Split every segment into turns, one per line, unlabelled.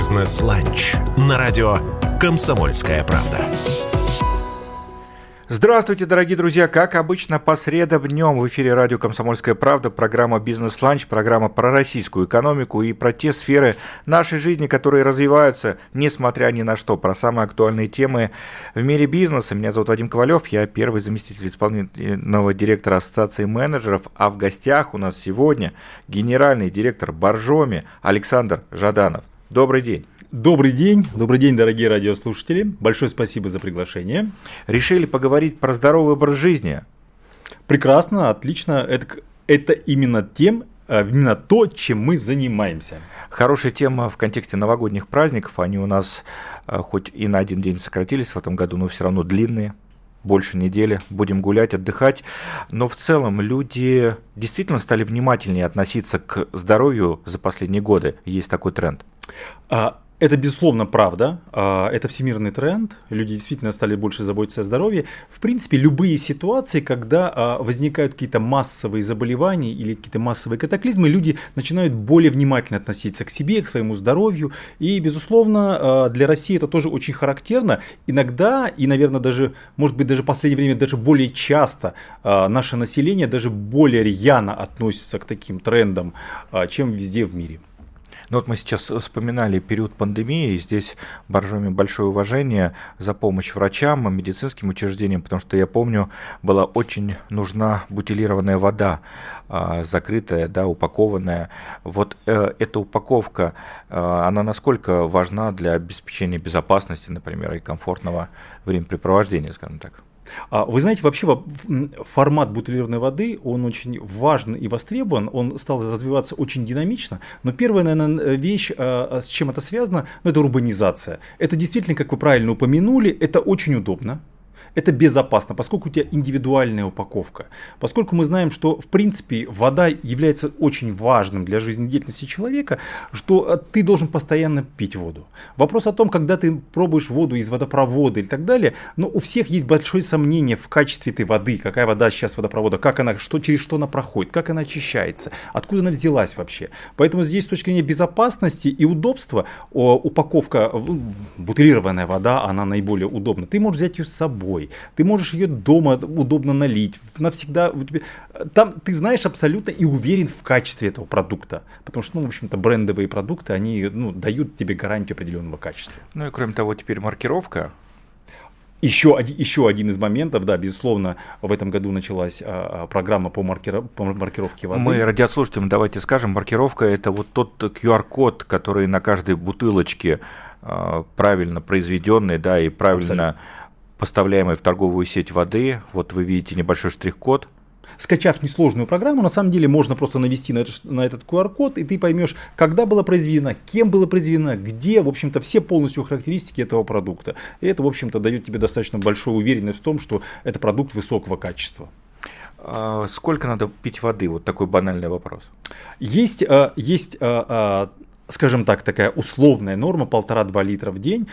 Бизнес-ланч на радио «Комсомольская правда».
Здравствуйте, дорогие друзья! Как обычно, по средам днем в эфире радио «Комсомольская правда» программа «Бизнес-ланч», программа про российскую экономику и про те сферы нашей жизни, которые развиваются, несмотря ни на что, про самые актуальные темы в мире бизнеса. Меня зовут Вадим Ковалев, я первый заместитель исполнительного директора Ассоциации менеджеров, а в гостях у нас сегодня генеральный директор Боржоми Александр Жаданов. Добрый день!
Добрый день, добрый день, дорогие радиослушатели. Большое спасибо за приглашение.
Решили поговорить про здоровый образ жизни.
Прекрасно, отлично. Это, это именно тем, а, именно то, чем мы занимаемся.
Хорошая тема в контексте новогодних праздников. Они у нас а, хоть и на один день сократились в этом году, но все равно длинные больше недели, будем гулять, отдыхать. Но в целом люди действительно стали внимательнее относиться к здоровью за последние годы. Есть такой тренд.
А, это, безусловно, правда. А, это всемирный тренд. Люди действительно стали больше заботиться о здоровье. В принципе, любые ситуации, когда а, возникают какие-то массовые заболевания или какие-то массовые катаклизмы, люди начинают более внимательно относиться к себе, к своему здоровью. И, безусловно, для России это тоже очень характерно. Иногда, и, наверное, даже, может быть, даже в последнее время даже более часто наше население даже более рьяно относится к таким трендам, чем везде в мире.
Ну вот мы сейчас вспоминали период пандемии, и здесь Боржоми большое уважение за помощь врачам, медицинским учреждениям, потому что я помню, была очень нужна бутилированная вода, а, закрытая, да, упакованная. Вот э, эта упаковка, э, она насколько важна для обеспечения безопасности, например, и комфортного времяпрепровождения, скажем так?
А вы знаете, вообще формат бутылированной воды, он очень важен и востребован, он стал развиваться очень динамично, но первая, наверное, вещь, а, а, с чем это связано, ну, это урбанизация. Это действительно, как вы правильно упомянули, это очень удобно, это безопасно, поскольку у тебя индивидуальная упаковка. Поскольку мы знаем, что в принципе вода является очень важным для жизнедеятельности человека, что э, ты должен постоянно пить воду. Вопрос о том, когда ты пробуешь воду из водопровода и так далее, но у всех есть большое сомнение в качестве этой воды, какая вода сейчас водопровода, как она, что, через что она проходит, как она очищается, откуда она взялась вообще. Поэтому здесь с точки зрения безопасности и удобства упаковка, бутылированная вода, она наиболее удобна. Ты можешь взять ее с собой собой. Ты можешь ее дома удобно налить. Навсегда. Там ты знаешь абсолютно и уверен в качестве этого продукта. Потому что, ну, в общем-то, брендовые продукты, они ну, дают тебе гарантию определенного качества.
Ну и кроме того, теперь маркировка
еще, еще один из моментов, да, безусловно, в этом году началась а, а программа по, маркер, по маркировке воды.
Мы радиослушателям давайте скажем, маркировка это вот тот QR-код, который на каждой бутылочке а, правильно произведенный, да, и правильно Абсолютно поставляемой в торговую сеть воды. Вот вы видите небольшой штрих-код.
Скачав несложную программу, на самом деле можно просто навести на, это, на этот QR-код, и ты поймешь, когда было произведено, кем было произведено, где, в общем-то, все полностью характеристики этого продукта. И это, в общем-то, дает тебе достаточно большую уверенность в том, что это продукт высокого качества.
А сколько надо пить воды? Вот такой банальный вопрос.
Есть, а, есть а, скажем так, такая условная норма, полтора-два литра в день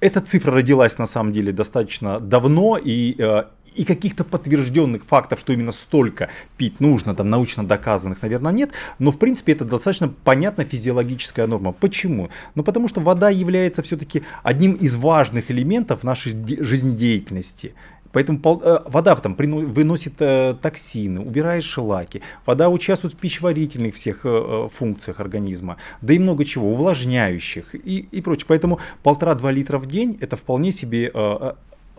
эта цифра родилась на самом деле достаточно давно и э, и каких-то подтвержденных фактов, что именно столько пить нужно, там научно доказанных, наверное, нет, но в принципе это достаточно понятная физиологическая норма. Почему? Ну потому что вода является все-таки одним из важных элементов нашей жизнедеятельности. Поэтому э, вода там выносит э, токсины, убирает шлаки. Вода участвует в пищеварительных всех э, функциях организма, да и много чего, увлажняющих и, и прочее. Поэтому полтора-два литра в день это вполне себе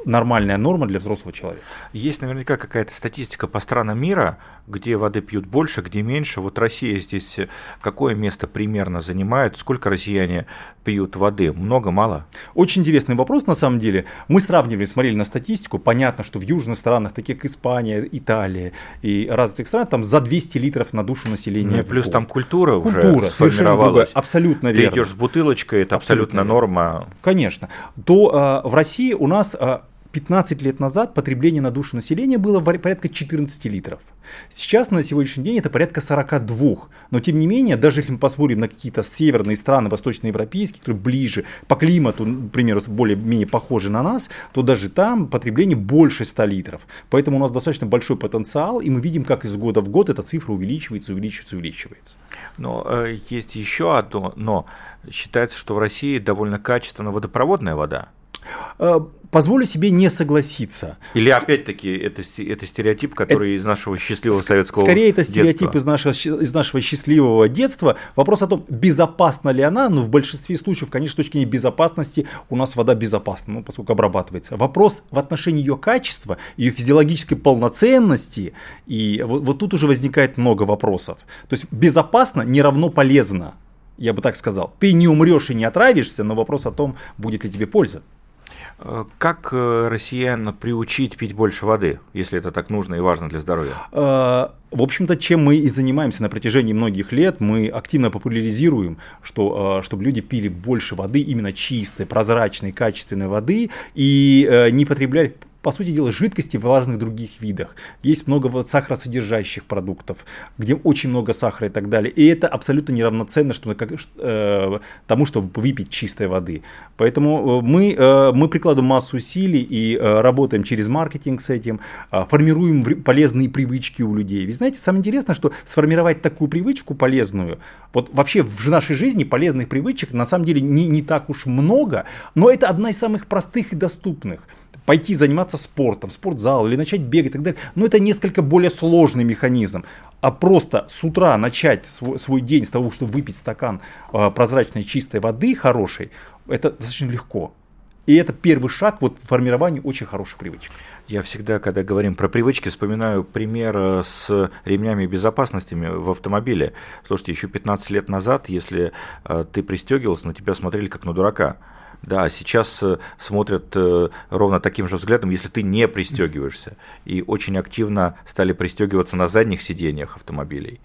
нормальная норма для взрослого человека.
Есть наверняка какая-то статистика по странам мира, где воды пьют больше, где меньше. Вот Россия здесь какое место примерно занимает? Сколько россияне пьют воды? Много, мало?
Очень интересный вопрос на самом деле. Мы сравнивали, смотрели на статистику. Понятно, что в южных странах, таких как Испания, Италия и развитых стран, там за 200 литров на душу населения. Ну,
плюс там культура,
культура
уже сформировалась.
Абсолютно
Ты
верно.
идешь с бутылочкой, это абсолютно, абсолютно норма.
Конечно. То э, в России у нас э, 15 лет назад потребление на душу населения было порядка 14 литров. Сейчас на сегодняшний день это порядка 42. Но тем не менее, даже если мы посмотрим на какие-то северные страны, восточноевропейские, которые ближе по климату, например, более-менее похожи на нас, то даже там потребление больше 100 литров. Поэтому у нас достаточно большой потенциал, и мы видим, как из года в год эта цифра увеличивается, увеличивается, увеличивается.
Но э, есть еще одно, но считается, что в России довольно качественная водопроводная вода.
Э, позволю себе не согласиться.
Или опять-таки это, это стереотип, который это, из нашего счастливого советского
Скорее это стереотип из нашего, из нашего счастливого детства. Вопрос о том, безопасна ли она, ну в большинстве случаев, конечно, с точки зрения безопасности у нас вода безопасна, ну, поскольку обрабатывается. Вопрос в отношении ее качества, ее физиологической полноценности, и вот, вот тут уже возникает много вопросов. То есть безопасно не равно полезно. Я бы так сказал. Ты не умрешь и не отравишься, но вопрос о том, будет ли тебе польза.
Э, как э, россиян приучить пить больше воды, если это так нужно и важно для здоровья? Э,
в общем-то, чем мы и занимаемся на протяжении многих лет, мы активно популяризируем, что, чтобы люди пили больше воды, именно чистой, прозрачной, качественной воды, и не потребляли по сути дела, жидкости в разных других видах. Есть много сахаросодержащих продуктов, где очень много сахара и так далее. И это абсолютно неравноценно что, как, э, тому, чтобы выпить чистой воды. Поэтому э, мы, э, мы прикладываем массу усилий и э, работаем через маркетинг с этим, э, формируем полезные привычки у людей. Ведь знаете, самое интересное, что сформировать такую привычку полезную, вот вообще в нашей жизни полезных привычек на самом деле не, не так уж много, но это одна из самых простых и доступных пойти заниматься спортом, спортзал или начать бегать и так далее. Но это несколько более сложный механизм. А просто с утра начать свой, свой день с того, что выпить стакан э, прозрачной чистой воды хорошей, это достаточно легко. И это первый шаг вот, в формировании очень хороших привычек.
Я всегда, когда говорим про привычки, вспоминаю пример э, с ремнями безопасности в автомобиле. Слушайте, еще 15 лет назад, если э, ты пристегивался, на тебя смотрели как на дурака. Да, сейчас э, смотрят э, ровно таким же взглядом, если ты не пристегиваешься. И очень активно стали пристегиваться на задних сиденьях автомобилей.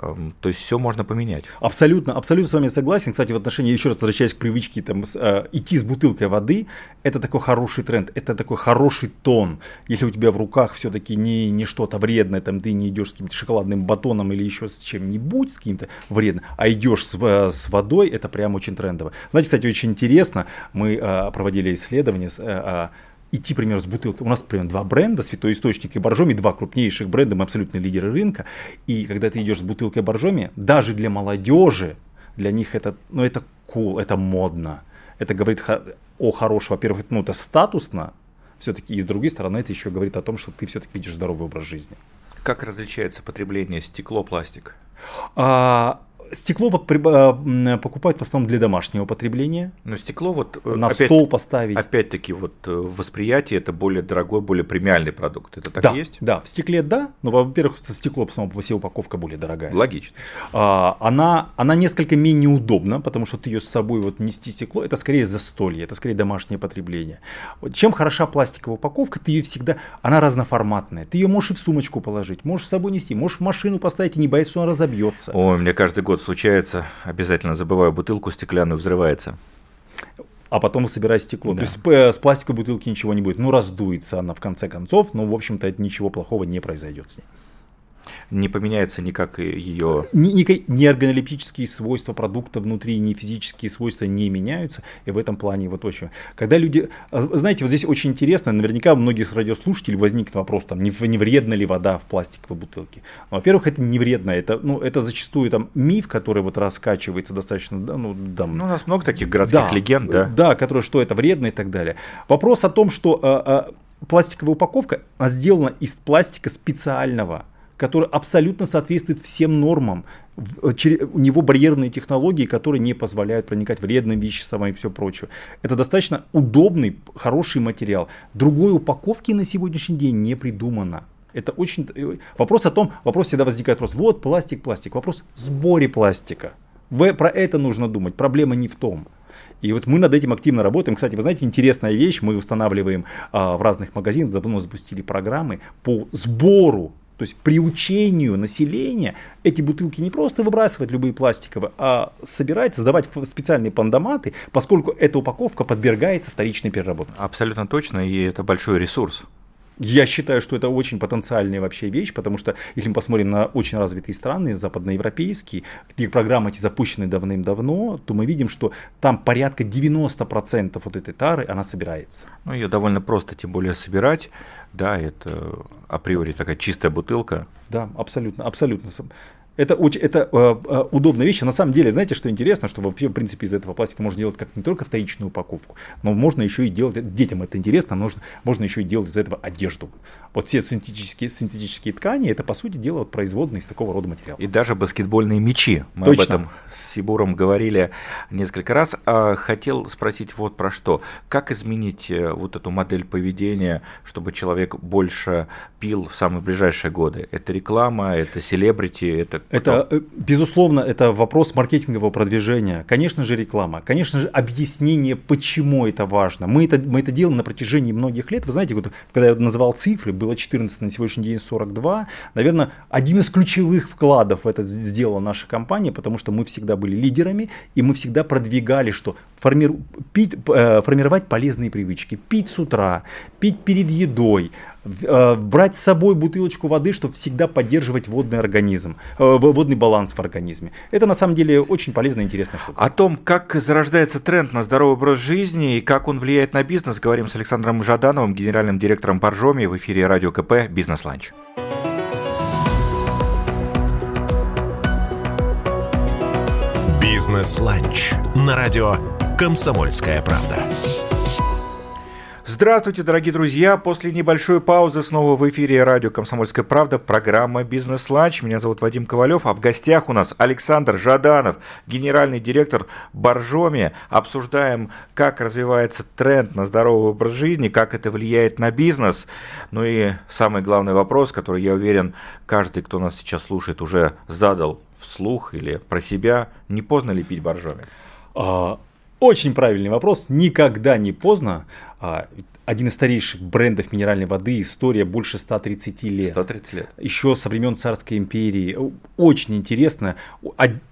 Эм, то есть все можно поменять.
Абсолютно, абсолютно с вами согласен. Кстати, в отношении, еще раз возвращаясь к привычке там, э, идти с бутылкой воды, это такой хороший тренд, это такой хороший тон. Если у тебя в руках все-таки не, не что-то вредное, там ты не идешь с каким-то шоколадным батоном или еще с чем-нибудь, с каким-то вредным, а идешь с, э, с водой, это прям очень трендово. Знаете, кстати, очень интересно, мы э, проводили исследование, э, идти, например, с бутылкой. У нас, например, два бренда, Святой Источник и Боржоми, два крупнейших бренда, мы абсолютно лидеры рынка. И когда ты идешь с бутылкой Боржоми, даже для молодежи, для них это, ну, это cool, это модно. Это говорит о хорошем, во-первых, ну, это статусно, все-таки, и с другой стороны, это еще говорит о том, что ты все-таки видишь здоровый образ жизни.
Как различается потребление стекло-пластик?
А, Стекло вот э, покупают в основном для домашнего потребления.
Но стекло вот
э, на опять, стол поставить.
Опять-таки вот э, восприятие это более дорогой, более премиальный продукт. Это так
да,
есть?
Да, в стекле да, но во-первых стекло по самому по себе упаковка более дорогая.
Логично.
А, она она несколько менее удобна, потому что ты ее с собой вот нести стекло, это скорее застолье, это скорее домашнее потребление. Чем хороша пластиковая упаковка, ты ее всегда, она разноформатная, ты ее можешь и в сумочку положить, можешь с собой нести, можешь в машину поставить и не боясь, что она разобьется.
Ой, мне каждый год случается, обязательно забываю бутылку стеклянную, взрывается.
А потом собирать стекло. Да. То есть с пластиковой бутылки ничего не будет. Ну, раздуется она в конце концов, но, в общем-то, ничего плохого не произойдет с ней
не поменяется никак ее...
Ни, ни, органолептические свойства продукта внутри, ни физические свойства не меняются, и в этом плане вот очень... Когда люди... А, знаете, вот здесь очень интересно, наверняка у многих радиослушателей возникнет вопрос, там, не, не вредна ли вода в пластиковой бутылке. Ну, во-первых, это не вредно, это, ну, это зачастую там миф, который вот раскачивается достаточно... Ну,
там, ну, у нас много таких городских да, легенд, да?
Да, которые, что это вредно и так далее. Вопрос о том, что а, а, пластиковая упаковка сделана из пластика специального, который абсолютно соответствует всем нормам. Э, у него барьерные технологии, которые не позволяют проникать вредным веществам и все прочее. Это достаточно удобный, хороший материал. Другой упаковки на сегодняшний день не придумано. Это очень... Э, вопрос о том, вопрос всегда возникает вопрос, вот пластик, пластик. Вопрос сборе пластика. Вы, про это нужно думать. Проблема не в том. И вот мы над этим активно работаем. Кстати, вы знаете, интересная вещь, мы устанавливаем а, в разных магазинах, давно запустили программы по сбору То есть приучению населения эти бутылки не просто выбрасывать любые пластиковые, а собирать, создавать специальные пандоматы, поскольку эта упаковка подвергается вторичной переработке.
Абсолютно точно, и это большой ресурс.
Я считаю, что это очень потенциальная вообще вещь, потому что если мы посмотрим на очень развитые страны, западноевропейские, где программы эти запущены давным-давно, то мы видим, что там порядка 90% вот этой тары, она собирается.
Ну, ее довольно просто, тем более, собирать. Да, это априори такая чистая бутылка.
Да, абсолютно, абсолютно. Это, очень, это э, э, удобная вещь. А на самом деле, знаете, что интересно, что вообще, в принципе, из этого пластика можно делать как не только вторичную упаковку, но можно еще и делать, детям это интересно, можно, можно еще и делать из этого одежду. Вот все синтетические, синтетические ткани, это, по сути дела, вот производные из такого рода материала.
И даже баскетбольные мячи. Мы
Точно.
об этом с Сибуром говорили несколько раз. А хотел спросить вот про что. Как изменить э, вот эту модель поведения, чтобы человек больше пил в самые ближайшие годы? Это реклама, это селебрити, это
это, э, безусловно, это вопрос маркетингового продвижения. Конечно же, реклама. Конечно же, объяснение, почему это важно. Мы это, мы это делаем на протяжении многих лет. Вы знаете, вот, когда я называл цифры, было 14, на сегодняшний день 42. Наверное, один из ключевых вкладов в это сделала наша компания, потому что мы всегда были лидерами, и мы всегда продвигали, что формир, пить, э, формировать полезные привычки. Пить с утра, пить перед едой, э, брать с собой бутылочку воды, чтобы всегда поддерживать водный организм, э, водный баланс в организме. Это на самом деле очень полезная и интересная штука.
О том, как зарождается тренд на здоровый образ жизни и как он влияет на бизнес, говорим с Александром Жадановым, генеральным директором Боржоми в эфире Радио КП «Бизнес-ланч».
«Бизнес-ланч» на радио «Комсомольская правда».
Здравствуйте, дорогие друзья! После небольшой паузы снова в эфире радио «Комсомольская правда» программа «Бизнес-ланч». Меня зовут Вадим Ковалев, а в гостях у нас Александр Жаданов, генеральный директор Боржоми. Обсуждаем, как развивается тренд на здоровый образ жизни, как это влияет на бизнес. Ну и самый главный вопрос, который, я уверен, каждый, кто нас сейчас слушает, уже задал вслух или про себя. Не поздно ли пить Боржоми?
А, очень правильный вопрос. Никогда не поздно. А, один из старейших брендов минеральной воды, история больше 130 лет.
130 лет.
Еще со времен Царской империи. Очень интересно.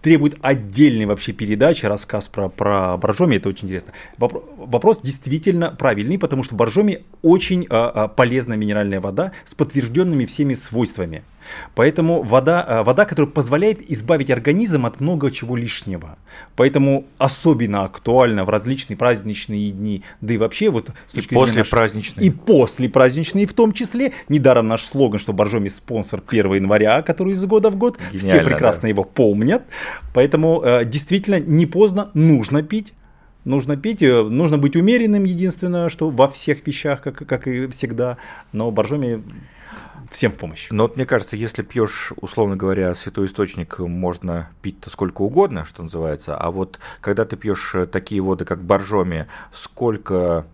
Требует отдельной вообще передачи, рассказ про, про Боржоми, это очень интересно. Вопрос действительно правильный, потому что Боржоми очень а, а, полезная минеральная вода с подтвержденными всеми свойствами. Поэтому вода, а, вода, которая позволяет избавить организм от много чего лишнего. Поэтому особенно актуально в различные праздничные дни, да и вообще вот
с точки и после праздничные.
И после праздничные в том числе. Недаром наш слоган, что Боржоми спонсор 1 января, который из года в год. Гениально, Все прекрасно да. его помнят. Поэтому э, действительно не поздно, нужно пить нужно пить, э, нужно быть умеренным, единственное, что во всех вещах, как, как и всегда, но боржоми всем в помощь.
Но вот мне кажется, если пьешь, условно говоря, святой источник, можно пить-то сколько угодно, что называется, а вот когда ты пьешь такие воды, как боржоми, сколько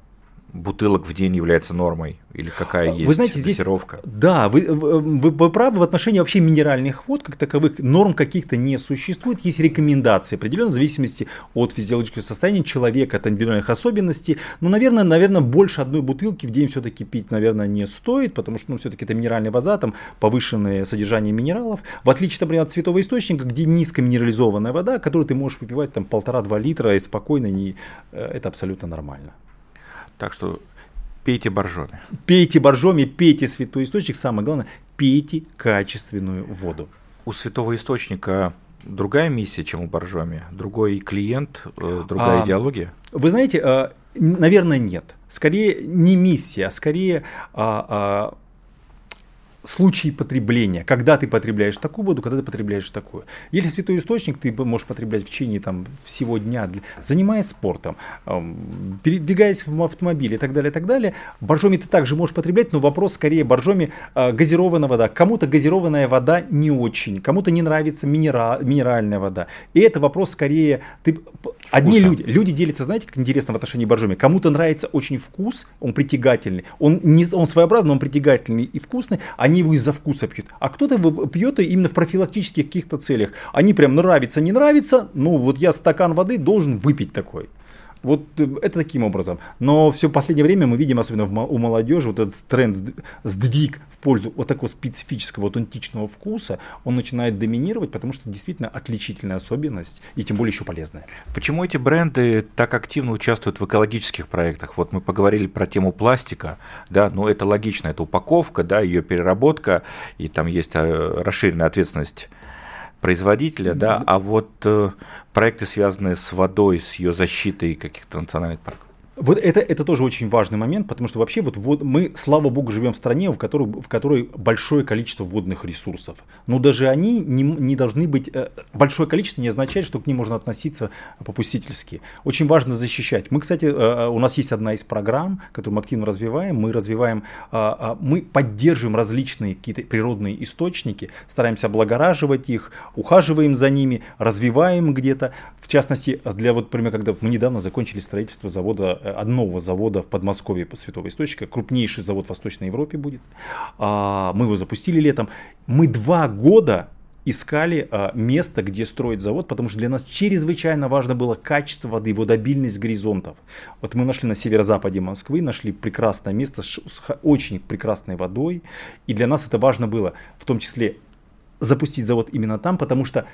бутылок в день является нормой? Или какая есть
вы знаете, здесь, Да, вы, вы, вы правы в отношении вообще минеральных вод, как таковых норм каких-то не существует. Есть рекомендации определенно в зависимости от физиологического состояния человека, от индивидуальных особенностей. Но, наверное, наверное, больше одной бутылки в день все-таки пить, наверное, не стоит, потому что, ну, все-таки это минеральная вода, там повышенное содержание минералов. В отличие, например, от святого источника, где низкоминерализованная вода, которую ты можешь выпивать там полтора-два литра и спокойно, не, э, это абсолютно нормально.
Так что пейте боржоми.
Пейте боржоми, пейте святой источник. Самое главное, пейте качественную воду.
У святого источника другая миссия, чем у боржоми? Другой клиент, э, другая а, идеология?
Вы знаете, э, наверное, нет. Скорее не миссия, а скорее а, а, случаи потребления, когда ты потребляешь такую воду, когда ты потребляешь такую. Если святой источник ты можешь потреблять в течение там, всего дня, занимаясь спортом, передвигаясь в автомобиле и так далее, и так далее, боржоми ты также можешь потреблять, но вопрос скорее боржоми а, газированная вода. Кому-то газированная вода не очень, кому-то не нравится минера, минеральная вода. И это вопрос скорее, ты, одни люди, люди делятся, знаете, как интересно в отношении боржоми, кому-то нравится очень вкус, он притягательный, он, не, он своеобразный, он притягательный и вкусный, а они его из-за вкуса пьют. А кто-то пьет именно в профилактических каких-то целях. Они прям нравится, не нравится, ну вот я стакан воды должен выпить такой. Вот э, это таким образом. Но все последнее время мы видим, особенно у молодежи, вот этот тренд, сдвиг в пользу вот такого специфического, аутентичного вкуса, он начинает доминировать, потому что действительно отличительная особенность и тем более еще полезная.
Почему эти бренды так активно участвуют в экологических проектах? Вот мы поговорили про тему пластика, да, но это логично, это упаковка, да, ее переработка, и там есть э, расширенная ответственность производителя, да, а вот э, проекты, связанные с водой, с ее защитой каких-то национальных парков.
Вот это, это тоже очень важный момент, потому что вообще вот, вот мы, слава богу, живем в стране, в которой, в которой большое количество водных ресурсов. Но даже они не, не должны быть... Э, большое количество не означает, что к ним можно относиться попустительски. Очень важно защищать. Мы, кстати, э, э, у нас есть одна из программ, которую мы активно развиваем. Мы развиваем, мы поддерживаем различные какие-то природные источники, стараемся облагораживать их, ухаживаем за ними, развиваем где-то. В частности, для вот, например, когда мы недавно закончили строительство завода нового завода в Подмосковье по Святого Источника. Крупнейший завод в Восточной Европе будет. А, мы его запустили летом. Мы два года искали а, место, где строить завод, потому что для нас чрезвычайно важно было качество воды, водобильность горизонтов. Вот мы нашли на северо-западе Москвы, нашли прекрасное место с очень прекрасной водой, и для нас это важно было, в том числе запустить завод именно там, потому что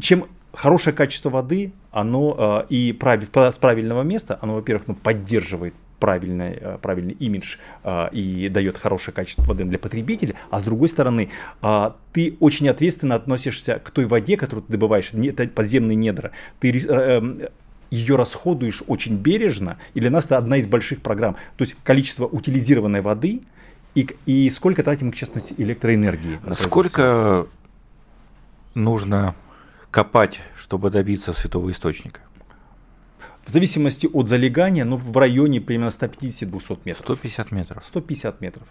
чем хорошее качество воды, оно э, и с правильного места, оно, во-первых, ну, поддерживает правильный, э, правильный имидж э, и дает хорошее качество воды для потребителя, а с другой стороны, ты очень ответственно относишься к той воде, которую ты добываешь, это подземные недра. Ты эм, ее расходуешь очень бережно, и для нас это одна из больших программ. То есть количество утилизированной воды и, и сколько тратим, в частности, электроэнергии.
Сколько нужно копать, чтобы добиться святого источника?
В зависимости от залегания, но в районе примерно 150-200 метров.
150 метров.
150 метров.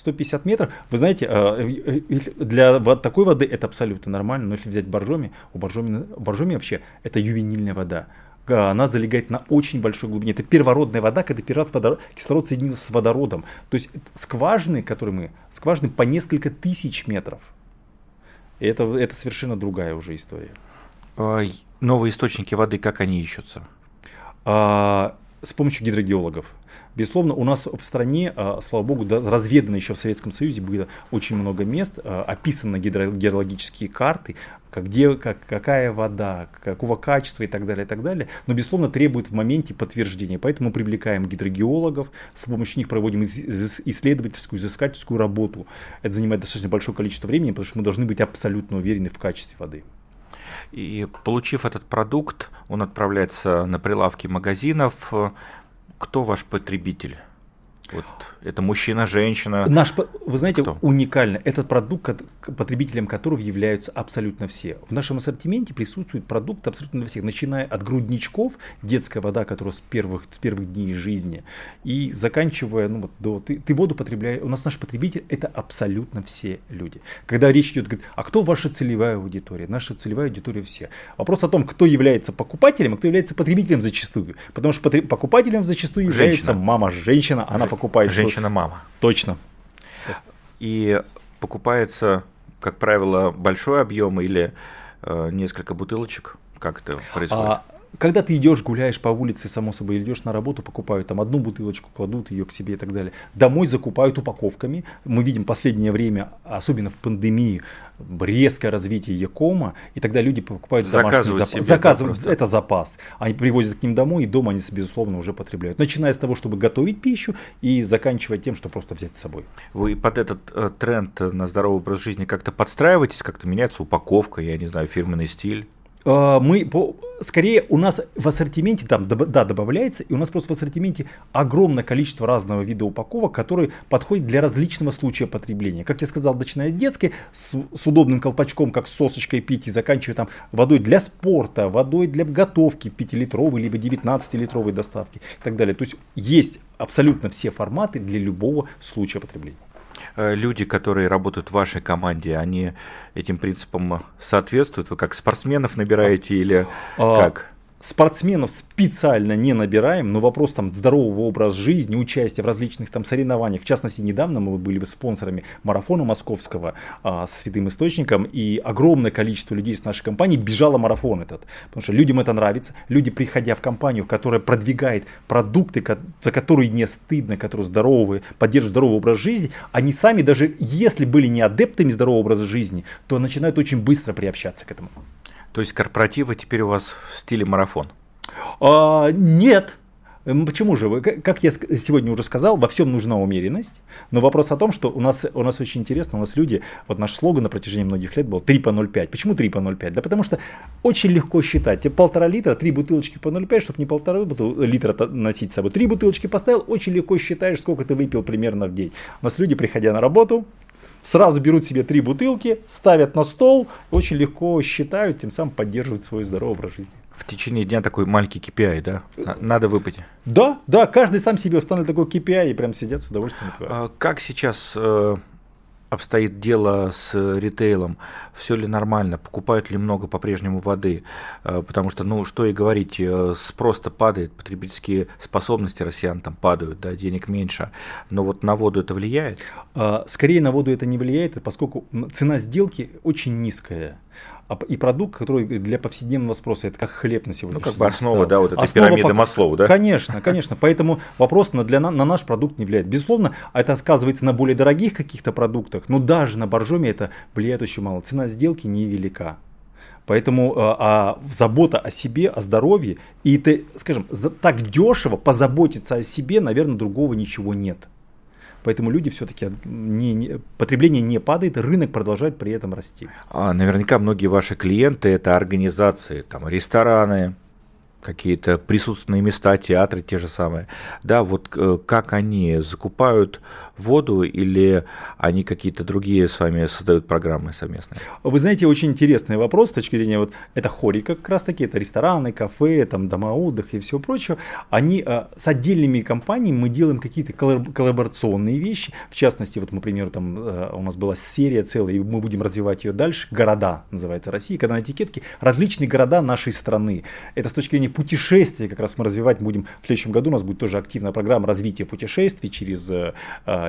150 метров, вы знаете, э, для такой воды это абсолютно нормально, но если взять боржоми, у боржоми, боржоми вообще это ювенильная вода. Она залегает на очень большой глубине. Это первородная вода, когда первый раз водород, кислород соединился с водородом. То есть скважины, которые мы, скважины по несколько тысяч метров. Это, это совершенно другая уже история.
А, новые источники воды, как они ищутся?
А, с помощью гидрогеологов. Безусловно, у нас в стране, а, слава богу, да, разведано еще в Советском Союзе было очень много мест, а, описаны гидрологические карты, где, как, какая вода, какого качества и так далее, и так далее. Но, безусловно, требует в моменте подтверждения. Поэтому мы привлекаем гидрогеологов, с помощью них проводим исследовательскую, изыскательскую работу. Это занимает достаточно большое количество времени, потому что мы должны быть абсолютно уверены в качестве воды.
И получив этот продукт, он отправляется на прилавки магазинов кто ваш потребитель? Вот это мужчина, женщина.
Наш, вы знаете, Кто? уникально. Этот продукт, потребителем которого являются абсолютно все. В нашем ассортименте присутствует продукт абсолютно для всех, начиная от грудничков, детская вода, которая с первых, с первых дней жизни, и заканчивая, ну вот до, ты, ты воду потребляешь, у нас наш потребитель это абсолютно все люди. Когда речь идет, говорит, а кто ваша целевая аудитория? Наша целевая аудитория все. Вопрос о том, кто является покупателем, а кто является потребителем зачастую. Потому что покупателем зачастую является женщина. мама, женщина, она покупает.
Женщина женщина-мама.
Точно.
И покупается, как правило, большой объем или э, несколько бутылочек? Как это происходит? А,
когда ты идешь, гуляешь по улице, само собой, идешь на работу, покупают там одну бутылочку, кладут ее к себе и так далее. Домой закупают упаковками. Мы видим последнее время, особенно в пандемии, резкое развитие Якома, и тогда люди покупают домашний запас. Заказывают, да, это запас. Они привозят к ним домой, и дома они, безусловно, уже потребляют. Начиная с того, чтобы готовить пищу, и заканчивая тем, что просто взять с собой.
Вы под этот э, тренд на здоровый образ жизни как-то подстраиваетесь, как-то меняется упаковка, я не знаю, фирменный стиль?
А, мы по, скорее у нас в ассортименте там да добавляется и у нас просто в ассортименте огромное количество разного вида упаковок, которые подходят для различного случая потребления. Как я сказал, начиная от детской с, с удобным колпачком, как с сосочкой пить и заканчивая там водой для спорта, водой для готовки 5-литровой либо 19-литровой доставки и так далее. То есть есть абсолютно все форматы для любого случая потребления.
Э, люди, которые работают в вашей команде, они этим принципам соответствуют? Вы как спортсменов набираете или а, как?
Спортсменов специально не набираем, но вопрос там здорового образа жизни, участия в различных там соревнованиях. В частности, недавно мы были спонсорами марафона московского а, с святым источником, и огромное количество людей с нашей компании бежало марафон этот. Потому что людям это нравится. Люди, приходя в компанию, которая продвигает продукты, за которые не стыдно, которые здоровые, поддерживают здоровый образ жизни, они сами, даже если были не адептами здорового образа жизни, то начинают очень быстро приобщаться к этому.
То есть корпоративы теперь у вас в стиле марафон?
А, нет. Почему же? Как я сегодня уже сказал, во всем нужна умеренность. Но вопрос о том, что у нас, у нас очень интересно, у нас люди, вот наш слоган на протяжении многих лет был 3 по 0,5. Почему 3 по 0,5? Да потому что очень легко считать. Тебе полтора литра, три бутылочки по 0,5, чтобы не полтора литра носить с собой. Три бутылочки поставил, очень легко считаешь, сколько ты выпил примерно в день. У нас люди, приходя на работу, сразу берут себе три бутылки, ставят на стол, очень легко считают, тем самым поддерживают свой здоровый образ жизни.
В течение дня такой маленький KPI, да? Надо выпить.
Да, да, каждый сам себе установит такой KPI и прям сидят с удовольствием.
А как сейчас э, обстоит дело с ритейлом, все ли нормально, покупают ли много по-прежнему воды, э, потому что, ну, что и говорить, э, спрос-то падает, потребительские способности россиян там падают, да, денег меньше, но вот на воду это влияет?
А, скорее на воду это не влияет, поскольку цена сделки очень низкая и продукт, который для повседневного спроса, это как хлеб на сегодня.
Ну, как бы основа, стал. да, вот этой основа пирамиды по... Маслоу, да?
Конечно, конечно. Поэтому вопрос на, для, на наш продукт не влияет. Безусловно, это сказывается на более дорогих каких-то продуктах, но даже на боржоме это влияет очень мало. Цена сделки невелика. Поэтому а, а, забота о себе, о здоровье, и ты, скажем, так дешево позаботиться о себе, наверное, другого ничего нет. Поэтому люди все-таки не, не, потребление не падает, рынок продолжает при этом расти.
А, наверняка многие ваши клиенты это организации, там рестораны, какие-то присутственные места, театры те же самые. Да, вот э, как они закупают воду или они какие-то другие с вами создают программы совместные?
Вы знаете, очень интересный вопрос с точки зрения, вот это хорика как раз таки, это рестораны, кафе, там дома отдыха и всего прочего. Они э, с отдельными компаниями мы делаем какие-то коллаборационные вещи. В частности, вот, например, там э, у нас была серия целая, и мы будем развивать ее дальше. Города называется Россия, когда на этикетке различные города нашей страны. Это с точки зрения путешествия как раз мы развивать будем. В следующем году у нас будет тоже активная программа развития путешествий через э,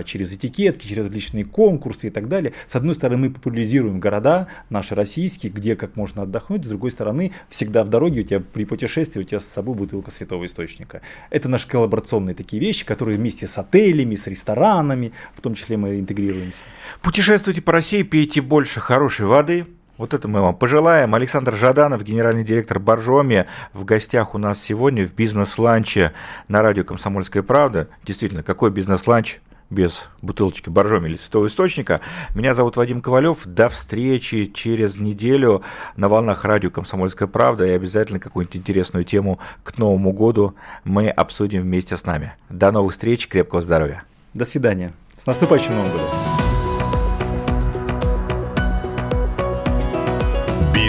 через этикетки, через различные конкурсы и так далее. С одной стороны, мы популяризируем города наши российские, где как можно отдохнуть, с другой стороны, всегда в дороге у тебя при путешествии у тебя с собой бутылка святого источника. Это наши коллаборационные такие вещи, которые вместе с отелями, с ресторанами, в том числе мы интегрируемся.
Путешествуйте по России, пейте больше хорошей воды, вот это мы вам пожелаем. Александр Жаданов, генеральный директор Боржоми, в гостях у нас сегодня в бизнес-ланче на радио «Комсомольская правда». Действительно, какой бизнес-ланч без бутылочки боржоми или святого источника. Меня зовут Вадим Ковалев. До встречи через неделю на волнах радио «Комсомольская правда» и обязательно какую-нибудь интересную тему к Новому году мы обсудим вместе с нами. До новых встреч, крепкого здоровья.
До свидания. С наступающим Новым годом.